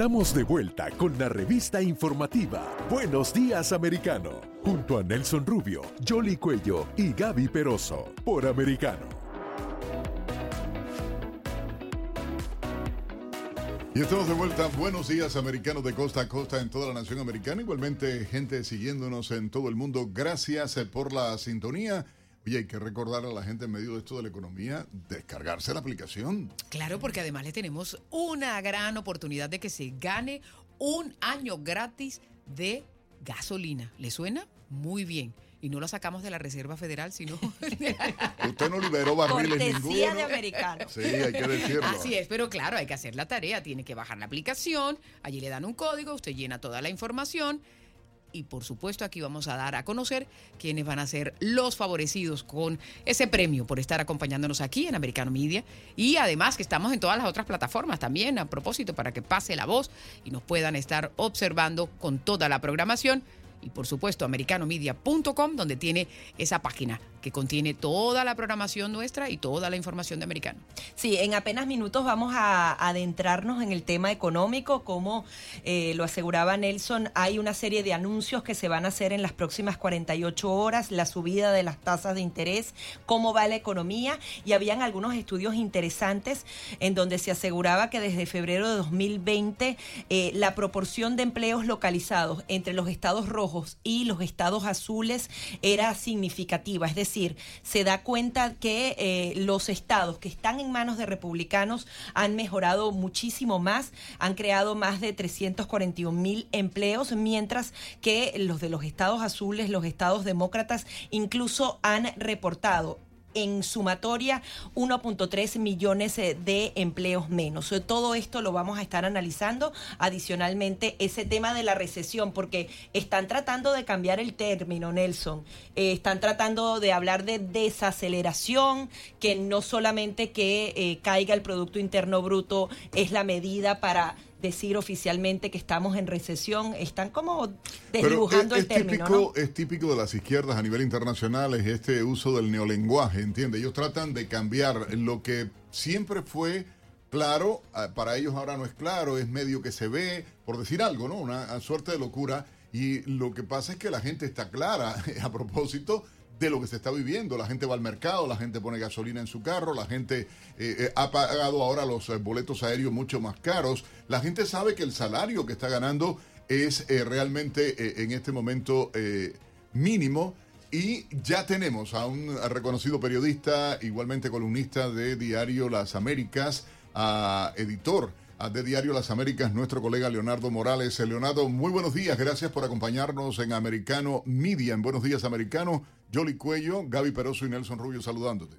Estamos de vuelta con la revista informativa Buenos Días Americano, junto a Nelson Rubio, Jolly Cuello y Gaby Peroso, por Americano. Y estamos de vuelta. Buenos días, americanos de costa a costa en toda la nación americana. Igualmente, gente siguiéndonos en todo el mundo. Gracias eh, por la sintonía. Oye, hay que recordar a la gente en medio de esto de la economía, descargarse la aplicación. Claro, porque además le tenemos una gran oportunidad de que se gane un año gratis de gasolina. ¿Le suena? Muy bien. Y no lo sacamos de la Reserva Federal, sino... Usted no liberó barriles Cortesía ninguno. de americano. Sí, hay que decirlo. Así es, pero claro, hay que hacer la tarea. Tiene que bajar la aplicación, allí le dan un código, usted llena toda la información y por supuesto aquí vamos a dar a conocer quiénes van a ser los favorecidos con ese premio por estar acompañándonos aquí en Americano Media. Y además que estamos en todas las otras plataformas también a propósito para que pase la voz y nos puedan estar observando con toda la programación. Y por supuesto americanomedia.com donde tiene esa página que contiene toda la programación nuestra y toda la información de Americano. Sí, en apenas minutos vamos a adentrarnos en el tema económico. Como eh, lo aseguraba Nelson, hay una serie de anuncios que se van a hacer en las próximas 48 horas, la subida de las tasas de interés, cómo va la economía y habían algunos estudios interesantes en donde se aseguraba que desde febrero de 2020 eh, la proporción de empleos localizados entre los estados rojos y los estados azules era significativa, es decir, se da cuenta que eh, los estados que están en manos de republicanos han mejorado muchísimo más, han creado más de 341 mil empleos, mientras que los de los estados azules, los estados demócratas, incluso han reportado en sumatoria 1.3 millones eh, de empleos menos. Eh, Todo esto lo vamos a estar analizando. Adicionalmente, ese tema de la recesión, porque están tratando de cambiar el término, Nelson. Eh, están tratando de hablar de desaceleración, que no solamente que caiga el Producto Interno Bruto es la medida para decir oficialmente que estamos en recesión. Están como desdibujando es, el término, típico, ¿no? es típico de las izquierdas a nivel internacional es este uso del neolenguaje, ¿entiende? Ellos tratan de cambiar lo que siempre fue claro, ah, para ellos ahora no es claro, es medio que se ve, por decir algo, ¿no? Una suerte de locura. Y lo que pasa es que la gente está clara a propósito de lo que se está viviendo. La gente va al mercado, la gente pone gasolina en su carro, la gente eh, eh, ha pagado ahora los eh, boletos aéreos mucho más caros. La gente sabe que el salario que está ganando es realmente en este momento mínimo. Y ya tenemos a un reconocido periodista, igualmente columnista de Diario Las Américas, a editor de Diario Las Américas, nuestro colega Leonardo Morales. Eh, Leonardo, muy buenos días, gracias por acompañarnos en Americano Media, en Buenos Días Americano. Jolly Cuello, Gaby Peroso y Nelson Rubio saludándote.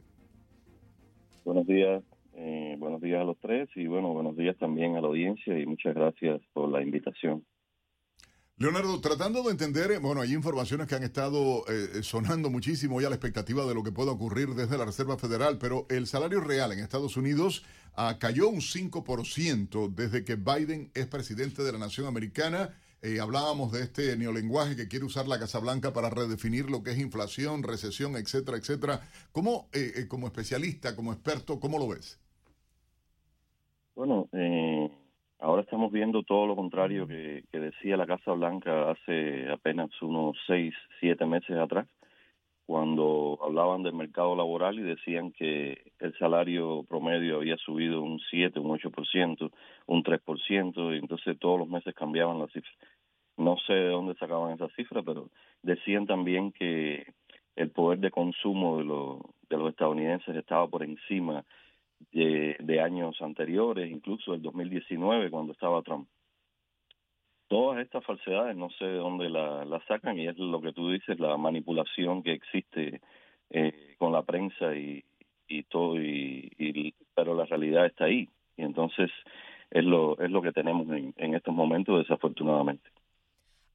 Buenos días, eh, buenos días a los tres y bueno, buenos días también a la audiencia y muchas gracias por la invitación. Leonardo, tratando de entender, eh, bueno, hay informaciones que han estado eh, sonando muchísimo ya la expectativa de lo que pueda ocurrir desde la Reserva Federal, pero el salario real en Estados Unidos cayó un 5% desde que Biden es presidente de la nación americana. Eh, hablábamos de este neolenguaje que quiere usar la Casa Blanca para redefinir lo que es inflación, recesión, etcétera, etcétera. ¿Cómo, eh, eh, como especialista, como experto, cómo lo ves? Bueno, eh, ahora estamos viendo todo lo contrario que, que decía la Casa Blanca hace apenas unos seis, siete meses atrás, cuando hablaban del mercado laboral y decían que el salario promedio había subido un 7, un 8%, un 3%, y entonces todos los meses cambiaban las cifras. No sé de dónde sacaban esas cifras, pero decían también que el poder de consumo de, los de los estadounidenses estaba por encima de, de años anteriores, incluso el 2019 cuando estaba Trump. Todas estas falsedades no sé de dónde las la sacan y es lo que tú dices, la manipulación que existe eh, con la prensa y, y todo, y, y, pero la realidad está ahí. Y entonces es lo, es lo que tenemos en, en estos momentos, desafortunadamente.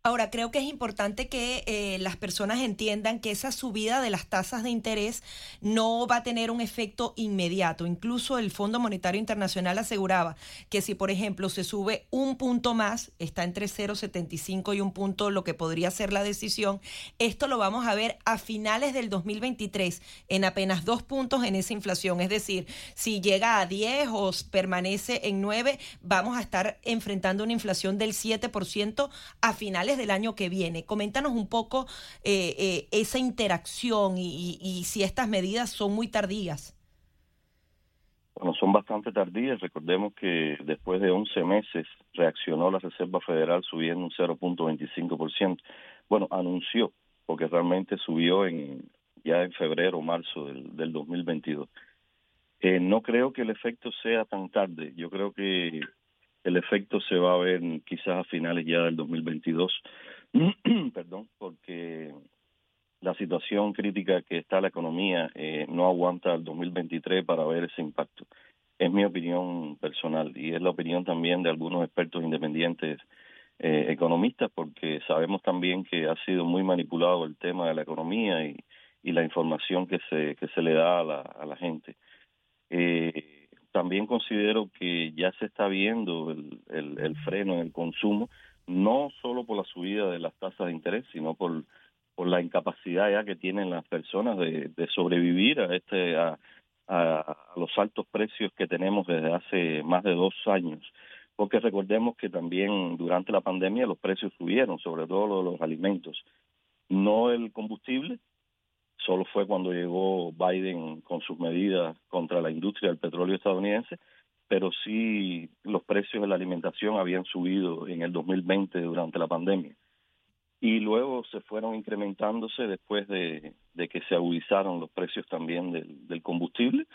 Ahora, creo que es importante que eh, las personas entiendan que esa subida de las tasas de interés no va a tener un efecto inmediato. Incluso el Fondo Monetario Internacional aseguraba que si, por ejemplo, se sube un punto más, está entre 0,75 y un punto lo que podría ser la decisión, esto lo vamos a ver a finales del 2023 en apenas dos puntos en esa inflación. Es decir, si llega a 10 o permanece en 9, vamos a estar enfrentando una inflación del 7% a finales del año que viene. Coméntanos un poco eh, eh, esa interacción y, si estas medidas son muy tardías. Bueno, son bastante tardías. Recordemos que después de 11 meses reaccionó la Reserva Federal subiendo un 0.25%. Bueno, anunció, porque realmente subió en ya en febrero o marzo del, del 2022. Eh, no creo que el efecto sea tan tarde. Yo creo que el efecto se va a ver quizás a finales ya del 2022. Perdón, porque la situación crítica que está la economía eh, no aguanta el 2023 para ver ese impacto. Es mi opinión personal y es la opinión también de algunos expertos independientes eh, economistas, porque sabemos también que ha sido muy manipulado el tema de la economía y, y la información que se, que se le da a la, a la gente. Eh, también considero que ya se está viendo el, el, freno en el consumo, no solo por la subida de las tasas de interés, sino por por la incapacidad ya que tienen las personas de, sobrevivir a este a, a, los altos precios que tenemos desde hace más de dos años. Porque recordemos que también durante la pandemia los precios subieron sobre todo los alimentos. No el combustible solo fue cuando llegó Biden con sus medidas contra la industria del petróleo estadounidense pero sí los precios de la alimentación habían subido en el 2020 durante la pandemia y luego se fueron incrementándose después de, que se agudizaron los precios también del, combustible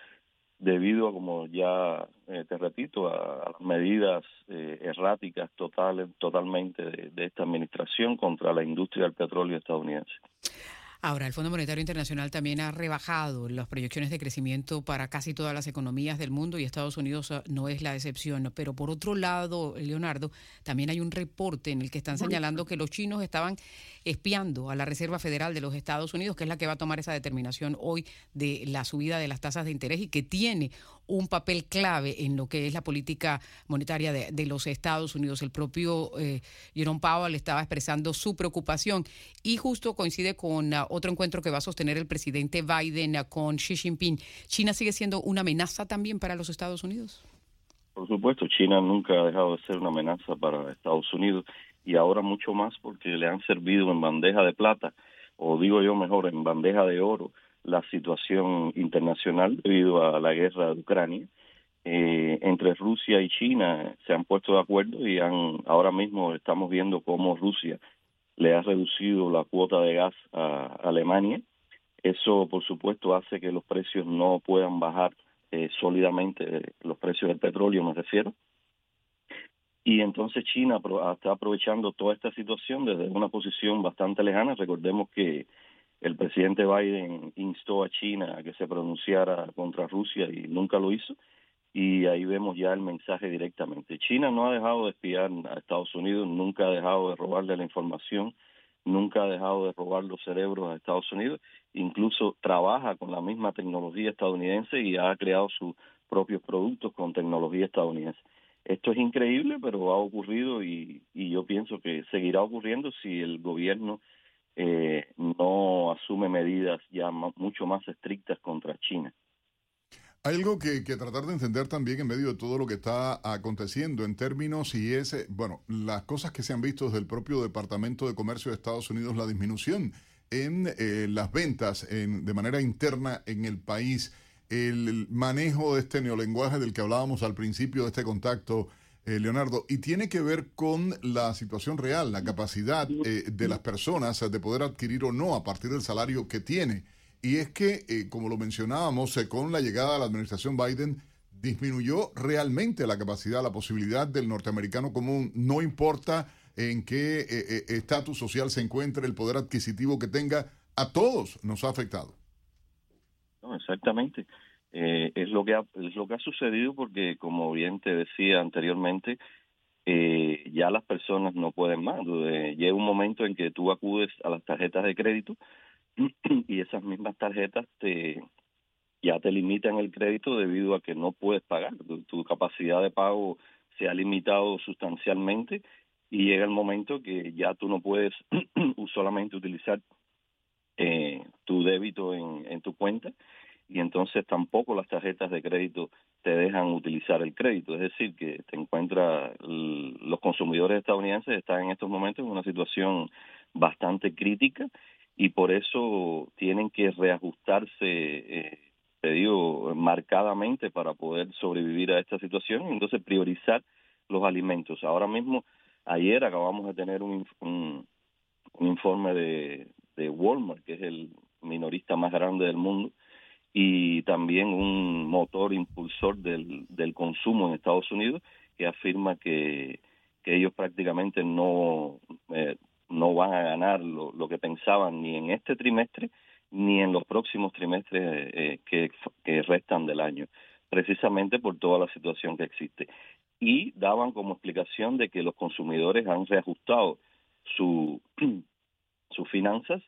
debido a, como ya eh, te repito, a, las medidas eh, erráticas totales, totalmente de, de esta administración contra la industria del petróleo estadounidense. Ahora, el Fondo Monetario Internacional también ha rebajado las proyecciones de crecimiento para casi todas las economías del mundo y Estados Unidos ah, no es la excepción. Pero por otro lado, Leonardo, también hay un reporte en el que están señalando que los chinos estaban espiando a la Reserva Federal de los Estados Unidos, que es la que va a tomar esa determinación hoy de la subida de las tasas de interés y que tiene un papel clave en lo que es la política monetaria de, los Estados Unidos. El propio eh, Jerome Powell estaba expresando su preocupación y justo coincide con uh, otro encuentro que va a sostener el presidente Biden uh, con Xi Jinping. ¿China sigue siendo una amenaza también para los Estados Unidos? Por supuesto, China nunca ha dejado de ser una amenaza para Estados Unidos y ahora mucho más porque le han servido en bandeja de plata, o digo yo mejor, en bandeja de oro, la situación internacional debido a la guerra de Ucrania. Eh, entre Rusia y China se han puesto de acuerdo y han ahora mismo estamos viendo cómo Rusia le ha reducido la cuota de gas a Alemania. Eso, por supuesto, hace que los precios no puedan bajar eh, sólidamente, los precios del petróleo me refiero. Y entonces China está aprovechando toda esta situación desde una posición bastante lejana. Recordemos que el presidente Biden instó a China a que se pronunciara contra Rusia y nunca lo hizo. Y ahí vemos ya el mensaje directamente. China no ha dejado de espiar a Estados Unidos, nunca ha dejado de robarle la información, nunca ha dejado de robar los cerebros a Estados Unidos, incluso trabaja con la misma tecnología estadounidense y ha creado sus propios productos con tecnología estadounidense. Esto es increíble, pero ha ocurrido y, yo pienso que seguirá ocurriendo si el gobierno eh, no asume medidas ya mucho más estrictas contra China. Hay algo que, que, tratar de entender también en medio de todo lo que está aconteciendo en términos y es, eh, bueno, las cosas que se han visto desde el propio Departamento de Comercio de Estados Unidos, la disminución en eh, las ventas en, de manera interna en el país el manejo de este neolenguaje del que hablábamos al principio de este contacto, eh, Leonardo, y tiene que ver con la situación real, la capacidad eh, de las personas de poder adquirir o no a partir del salario que tiene. Y es que, eh, como lo mencionábamos, con la llegada de la administración Biden, disminuyó realmente la capacidad, la posibilidad del norteamericano común, no importa en qué estatus social se encuentre, el poder adquisitivo que tenga, a todos nos ha afectado. Exactamente. Eh, es lo que ha, es lo que ha sucedido porque, como bien te decía anteriormente, que ya las personas no pueden más. Llega un momento en que tú acudes a las tarjetas de crédito y esas mismas tarjetas te ya te limitan el crédito debido a que no puedes pagar. Tu, capacidad de pago se ha limitado sustancialmente y llega el momento que ya tú no puedes solamente utilizar eh, tu débito en, en tu cuenta y entonces tampoco las tarjetas de crédito te dejan utilizar el crédito. Es decir, que te encuentra los consumidores estadounidenses están en estos momentos en una situación bastante crítica y por eso tienen que reajustarse, eh, te digo, marcadamente para poder sobrevivir a esta situación y entonces priorizar los alimentos. Ahora mismo, ayer acabamos de tener un, un, un informe de, de Walmart, que es el minorista más grande del mundo, y también un motor impulsor del, del consumo en Estados Unidos que afirma que, que ellos prácticamente no, eh, no van a ganar lo, lo, que pensaban ni en este trimestre ni en los próximos trimestres eh, que, que restan del año, precisamente por toda la situación que existe. Y daban como explicación de que los consumidores han reajustado su, sus finanzas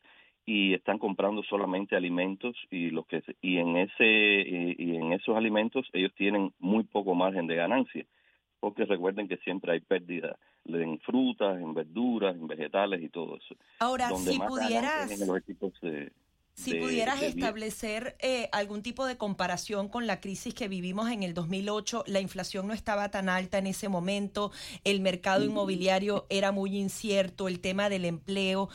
y están comprando solamente alimentos y los que y en ese y, en esos alimentos ellos tienen muy poco margen de ganancia porque recuerden que siempre hay pérdida en frutas, en verduras, en vegetales y todo eso. Ahora, si pudieras si pudieras establecer eh, algún tipo de comparación con la crisis que vivimos en el 2008, la inflación no estaba tan alta en ese momento, el mercado inmobiliario era muy incierto, el tema del empleo.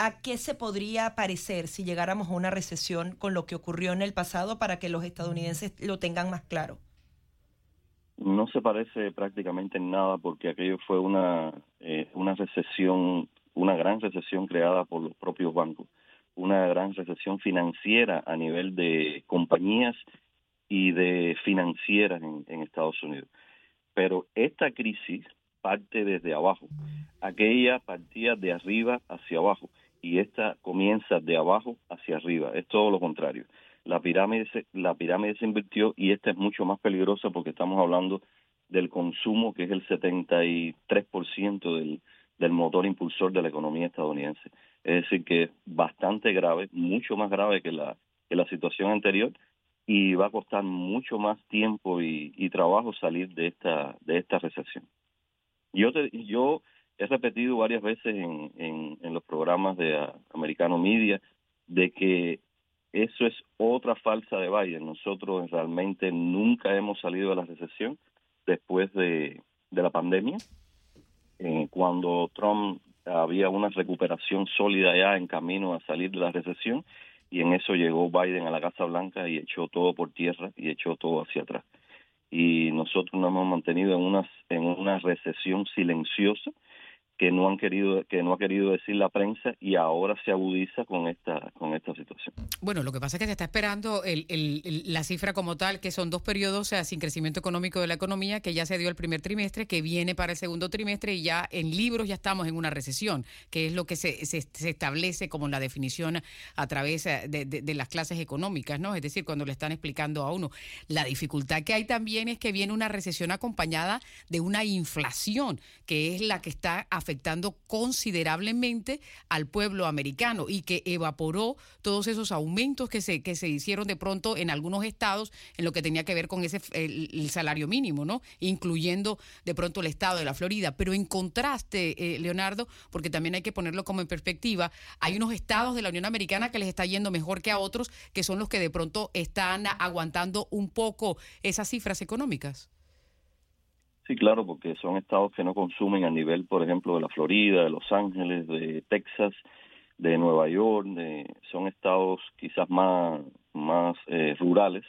¿A qué se podría parecer si llegáramos a una recesión con lo que ocurrió en el pasado para que los estadounidenses lo tengan más claro? No se parece prácticamente en nada porque aquello fue una, eh, una recesión, una gran recesión creada por los propios bancos, una gran recesión financiera a nivel de compañías y de financieras en, en Estados Unidos. Pero esta crisis parte desde abajo, aquella partía de arriba hacia abajo y esta comienza de abajo hacia arriba. Es todo lo contrario. La pirámide se, la pirámide se invirtió y esta es mucho más peligrosa porque estamos hablando del consumo que es el 73% del, del motor impulsor de la economía estadounidense. Es decir, que es bastante grave, mucho más grave que la, que la situación anterior y va a costar mucho más tiempo y, y trabajo salir de esta, de esta recesión. Yo, te, yo he repetido varias veces en, los programas de uh, Americano Media de que eso es otra falsa de Biden. Nosotros realmente nunca hemos salido de la recesión después de, de la pandemia. Eh, cuando Trump había una recuperación sólida ya en camino a salir de la recesión y en eso llegó Biden a la Casa Blanca y echó todo por tierra y echó todo hacia atrás. Y nosotros nos hemos mantenido en una, en una recesión silenciosa que no han querido que no ha querido decir la prensa y ahora se agudiza con esta con esta situación. Bueno, lo que pasa es que se está esperando el, la cifra como tal, que son dos periodos sin crecimiento económico de la economía, que ya se dio el primer trimestre, que viene para el segundo trimestre y ya en libros ya estamos en una recesión, que es lo que se, se, establece como la definición a través de, de, de, las clases económicas, ¿no? Es decir, cuando le están explicando a uno. La dificultad que hay también es que viene una recesión acompañada de una inflación, que es la que está afectando afectando considerablemente al pueblo americano y que evaporó todos esos aumentos que se, que se hicieron de pronto en algunos estados en lo que tenía que ver con ese el, salario mínimo, ¿no? Incluyendo de pronto el estado de la Florida. Pero en contraste, eh, Leonardo, porque también hay que ponerlo como en perspectiva, hay unos estados de la Unión Americana que les está yendo mejor que a otros, que son los que de pronto están aguantando un poco esas cifras económicas. Sí, claro, porque son estados que no consumen a nivel, por ejemplo, de la Florida, de Los Ángeles, de Texas, de Nueva York, de, son estados quizás más, más eh, rurales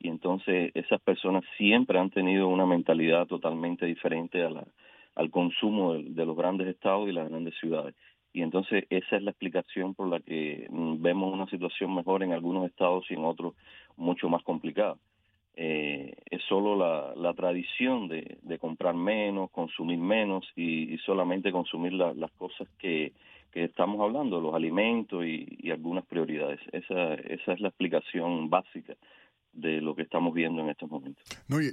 y entonces esas personas siempre han tenido una mentalidad totalmente diferente a la, al consumo de, de los grandes estados y las grandes ciudades. Y entonces esa es la explicación por la que mm, vemos una situación mejor en algunos estados y en otros mucho más complicada eh, es solo la, la tradición de, de, comprar menos, consumir menos y, y solamente consumir la, las cosas que, que estamos hablando, los alimentos y, y, algunas prioridades. Esa, esa es la explicación básica de lo que estamos viendo en estos momentos. No, y,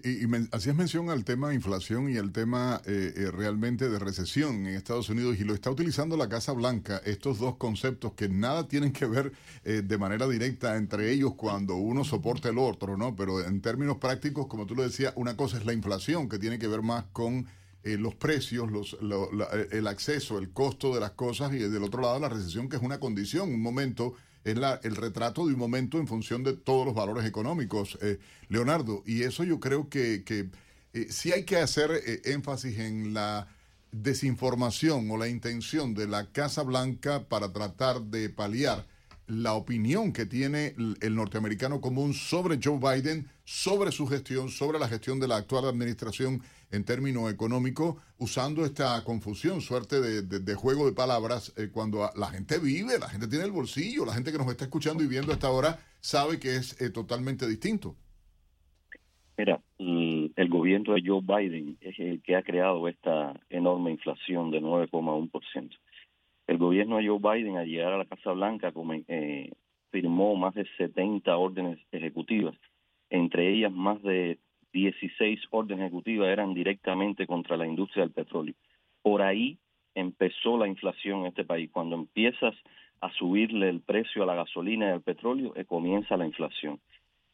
hacías mención al tema de inflación y al tema eh, eh, realmente de recesión en Estados Unidos y lo está utilizando la Casa Blanca, estos dos conceptos que nada tienen que ver eh, de manera directa entre ellos cuando uno soporta el otro, ¿no? Pero en términos prácticos, como tú lo decías, una cosa es la inflación que tiene que ver más con los precios, los, el acceso, el costo de las cosas y del otro lado la recesión que es una condición, un momento es la, el retrato de un momento en función de todos los valores económicos, eh, Leonardo. Y eso yo creo que, que eh, sí hay que hacer eh, énfasis en la desinformación o la intención de la Casa Blanca para tratar de paliar la opinión que tiene el norteamericano común sobre Joe Biden, sobre su gestión, sobre la gestión de la actual administración en términos económicos, usando esta confusión, suerte de, juego de palabras, eh, cuando la gente vive, la gente tiene el bolsillo, la gente que nos está escuchando y viendo hasta ahora sabe que es eh, totalmente distinto. Mira, el gobierno de Joe Biden es el que ha creado esta enorme inflación de 9,1%. El gobierno de Joe Biden, al llegar a la Casa Blanca, eh, firmó más de 70 órdenes ejecutivas, entre ellas más de 16 órdenes ejecutivas eran directamente contra la industria del petróleo. Por ahí empezó la inflación en este país. Cuando empiezas a subirle el precio a la gasolina y al petróleo, eh, comienza la inflación.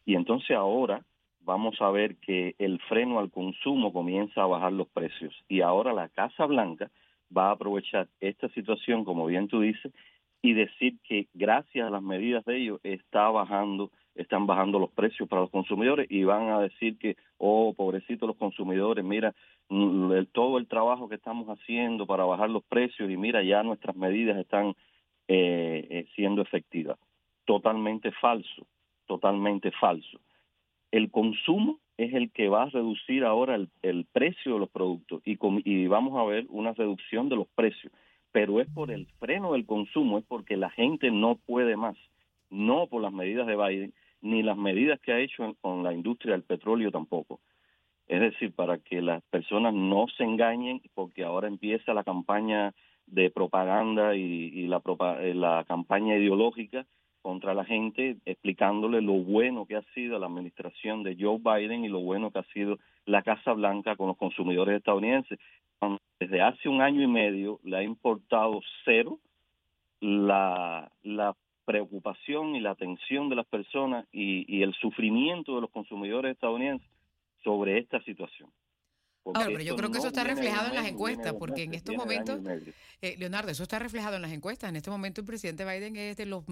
Y entonces ahora vamos a ver que el freno al consumo comienza a bajar los precios. Y ahora la Casa Blanca va a aprovechar esta situación, como bien tú dices, y decir que gracias a las medidas de ellos está bajando están bajando los precios para los consumidores y van a decir que, oh, pobrecitos los consumidores, mira mm, todo el trabajo que estamos haciendo para bajar los precios y mira, ya nuestras medidas están eh, eh, siendo efectivas. Totalmente falso, totalmente falso. El consumo es el que va a reducir ahora el, precio de los productos y, y vamos a ver una reducción de los precios, pero es por el freno del consumo, es porque la gente no puede más no por las medidas de Biden, ni las medidas que ha hecho con la industria del petróleo tampoco. Es decir, para que las personas no se engañen, porque ahora empieza la campaña de propaganda y, la, eh, la campaña ideológica contra la gente, explicándole lo bueno que ha sido la administración de Joe Biden y lo bueno que ha sido la Casa Blanca con los consumidores estadounidenses. Desde hace un año y medio le ha importado cero la, la preocupación y la atención de las personas y, el sufrimiento de los consumidores estadounidenses sobre esta situación. No, pero yo creo que eso está reflejado en las encuestas, porque en estos momentos, eh, Leonardo, eso está reflejado en las encuestas. En este momento el presidente Biden es de los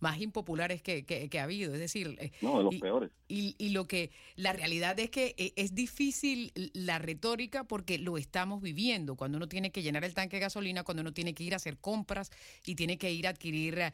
más impopulares que, que, ha habido, es decir... Eh, no, de los peores. Y, y, lo que, la realidad es que eh, es difícil la retórica porque lo estamos viviendo, cuando uno tiene que llenar el tanque de gasolina, cuando uno tiene que ir a hacer compras y tiene que ir a adquirir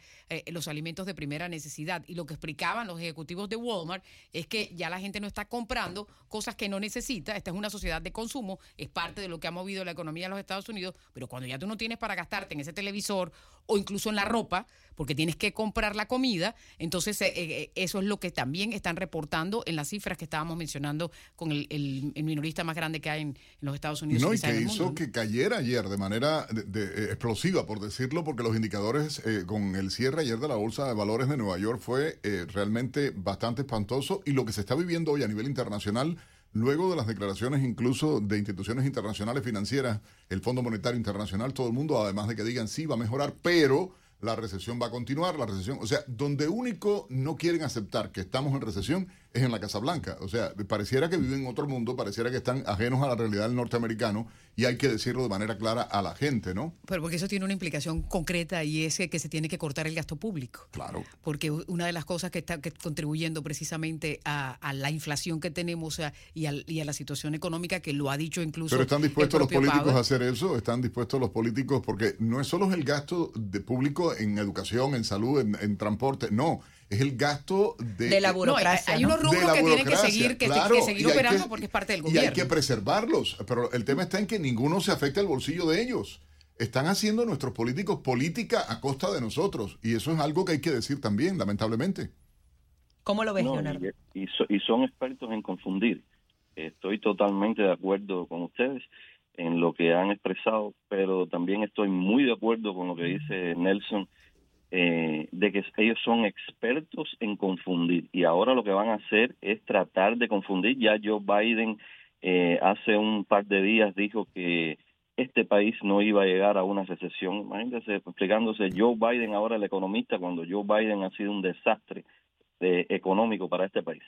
los alimentos de primera necesidad. Y lo que explicaban los ejecutivos de Walmart es que ya la gente no está comprando cosas que no necesita. Esta es una sociedad de consumo, es parte de lo que ha movido la economía de los Estados Unidos, pero cuando ya tú no tienes para gastarte en ese televisor o incluso en la ropa, porque tienes que comprar la comida, entonces eh, eh, eso es lo que también están reportando en las cifras que estábamos mencionando con el, minorista más grande que hay en, los Estados Unidos. No, y que hizo que cayera ayer de manera eh, explosiva, por decirlo, porque los indicadores con el cierre ayer de la Bolsa de Valores de Nueva York fue realmente bastante espantoso y lo que se está viviendo hoy a nivel internacional Luego de las declaraciones incluso de instituciones internacionales financieras, el Fondo Monetario Internacional, todo el mundo, además de que digan sí, va a mejorar, pero la recesión va a continuar, la recesión, o sea, donde único no quieren aceptar que estamos en recesión es en la Casa Blanca. O sea, pareciera que viven en otro mundo, pareciera que están ajenos a la realidad del norteamericano y hay que decirlo de manera clara a la gente, ¿no? Pero porque eso tiene una implicación concreta y es que, se tiene que cortar el gasto público. Claro. Porque una de las cosas que está contribuyendo precisamente a, la inflación que tenemos y, a, la situación económica que lo ha dicho incluso. Pero están dispuestos los políticos a hacer eso, están dispuestos los políticos porque no es solo el gasto de público en educación, en salud, en, en transporte, no es el gasto de, la burocracia. hay unos rubros que tienen que seguir, que, seguir operando porque es parte del gobierno. Y hay que preservarlos. Pero el tema está en que ninguno se afecte al bolsillo de ellos. Están haciendo nuestros políticos política a costa de nosotros. Y eso es algo que hay que decir también, lamentablemente. ¿Cómo lo ves, Leonardo? Y, y son expertos en confundir. Estoy totalmente de acuerdo con ustedes en lo que han expresado, pero también estoy muy de acuerdo con lo que dice Nelson eh, de que ellos son expertos en confundir y ahora lo que van a hacer es tratar de confundir. Ya Joe Biden eh, hace un par de días dijo que este país no iba a llegar a una recesión. Imagínense explicándose Joe Biden ahora el economista cuando Joe Biden ha sido un desastre eh, económico para este país.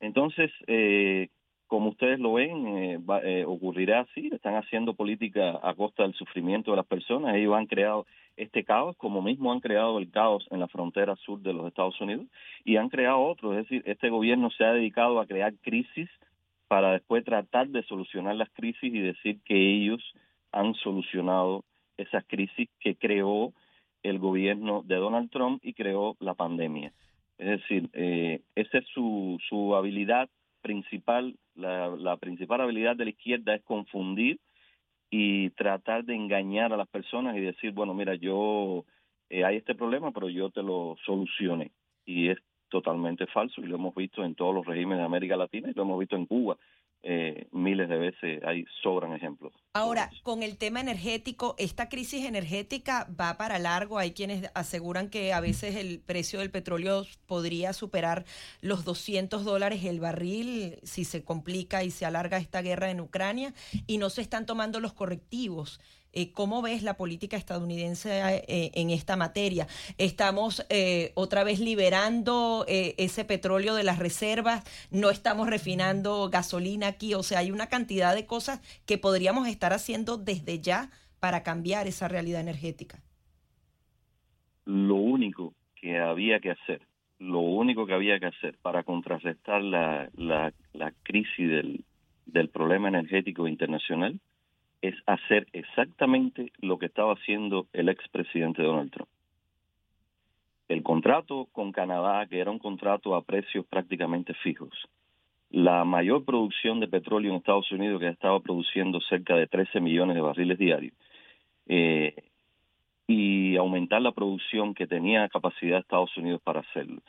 Entonces, eh, como ustedes lo ven, eh, eh, ocurrirá así. Están haciendo política a costa del sufrimiento de las personas. Ellos han creado este caos, como mismo han creado el caos en la frontera sur de los Estados Unidos y han creado otro. Es decir, este gobierno se ha dedicado a crear crisis para después tratar de solucionar las crisis y decir que ellos han solucionado esas crisis que creó el gobierno de Donald Trump y creó la pandemia. Es decir, eh, esa es su, su habilidad principal, la, la principal habilidad de la izquierda es confundir y tratar de engañar a las personas y decir, bueno, mira, yo eh, hay este problema, pero yo te lo solucioné. Y es totalmente falso y lo hemos visto en todos los regímenes de América Latina y lo hemos visto en Cuba eh, miles de veces, hay sobran ejemplos. Ahora, con el tema energético, esta crisis energética va para largo. Hay quienes aseguran que a veces el precio del petróleo podría superar los 200 dólares el barril si se complica y se alarga esta guerra en Ucrania y no se están tomando los correctivos. Eh, ¿Cómo ves la política estadounidense eh, en esta materia? ¿Estamos eh, otra vez liberando ese petróleo de las reservas? ¿No estamos refinando gasolina aquí? O sea, hay una cantidad de cosas que podríamos estar haciendo desde ya para cambiar esa realidad energética. Lo único que había que hacer, lo único que había que hacer para contrarrestar la, la, la crisis del, del problema energético internacional es hacer exactamente lo que estaba haciendo el expresidente Donald Trump. El contrato con Canadá, que era un contrato a precios prácticamente fijos, la mayor producción de petróleo en Estados Unidos, que estaba produciendo cerca de 13 millones de barriles diarios, eh, y aumentar la producción que tenía capacidad Estados Unidos para hacerlo.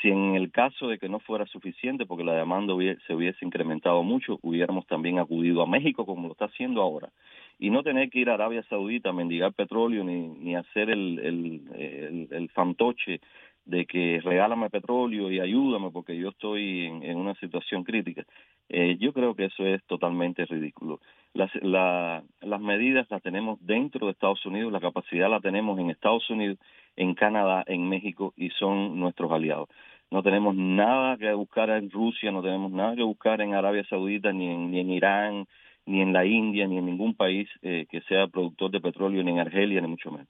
Si en el caso de que no fuera suficiente, porque la demanda se hubiese incrementado mucho, hubiéramos también acudido a México como lo está haciendo ahora. Y no tener que ir a Arabia Saudita a mendigar petróleo ni, ni hacer el, el, el, fantoche de que regálame petróleo y ayúdame porque yo estoy en, una situación crítica. Eh, yo creo que eso es totalmente ridículo. Las, la, las medidas las tenemos dentro de Estados Unidos, la capacidad la tenemos en Estados Unidos en Canadá, en México y son nuestros aliados. No tenemos nada que buscar en Rusia, no tenemos nada que buscar en Arabia Saudita, ni en, ni en Irán, ni en la India, ni en ningún país eh, que sea productor de petróleo, ni en Argelia, ni mucho menos.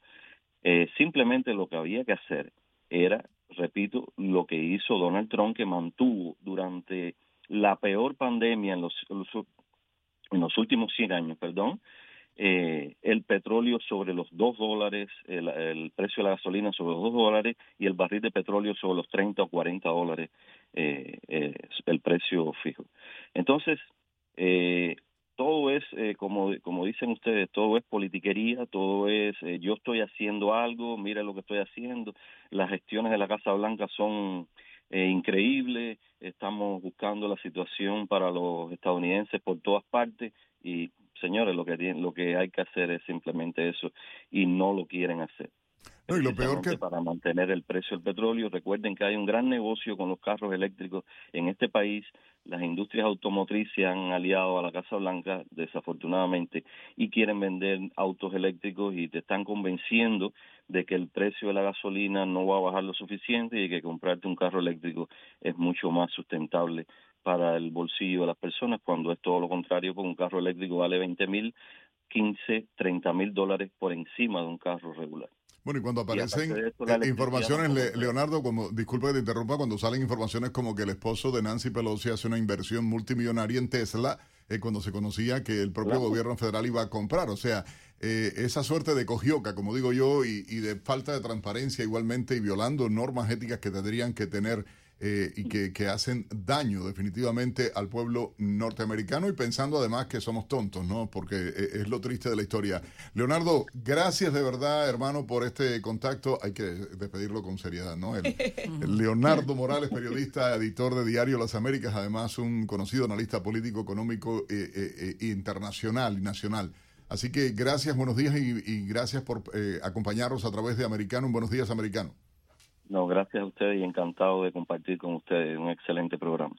Eh, simplemente lo que había que hacer era, repito, lo que hizo Donald Trump, que mantuvo durante la peor pandemia en los, últimos 100 años, perdón, eh, el petróleo sobre los 2 dólares, el, precio de la gasolina sobre los 2 dólares y el barril de petróleo sobre los 30 o 40 dólares eh, eh, el precio fijo. Entonces, eh, todo es, eh, como, como dicen ustedes, todo es politiquería, todo es eh, yo estoy haciendo algo, mira lo que estoy haciendo, las gestiones de la Casa Blanca son eh, increíbles, estamos buscando la situación para los estadounidenses por todas partes y señores, lo que, lo que hay que hacer es simplemente eso y no lo quieren hacer. No, y lo peor que... Para mantener el precio del petróleo, recuerden que hay un gran negocio con los carros eléctricos en este país. Las industrias automotrices se han aliado a la Casa Blanca, desafortunadamente, y quieren vender autos eléctricos y te están convenciendo de que el precio de la gasolina no va a bajar lo suficiente y que comprarte un carro eléctrico es mucho más sustentable para el bolsillo de las personas, cuando es todo lo contrario, porque un carro eléctrico vale 20 mil, 15, 30 mil dólares por encima de un carro regular. Bueno, y cuando aparecen eh, informaciones, Leonardo, como, disculpe que te interrumpa, cuando salen informaciones como que el esposo de Nancy Pelosi hace una inversión multimillonaria en Tesla, eh, cuando se conocía que el propio gobierno federal iba a comprar. O sea, eh, esa suerte de cogioca, como digo yo, y, y de falta de transparencia igualmente y violando normas éticas que tendrían que tener eh, y que, hacen daño definitivamente al pueblo norteamericano y pensando además que somos tontos, ¿no? Porque eh, es lo triste de la historia. Leonardo, gracias de verdad, hermano, por este contacto. Hay que despedirlo con seriedad, ¿no? Leonardo Morales, periodista, editor de Diario Las Américas, además un conocido analista político, económico eh, internacional y nacional. Así que gracias, buenos días y, gracias por eh, acompañarnos a través de Americano. Buenos días, Americano. No, gracias a ustedes y encantado de compartir con ustedes un excelente programa.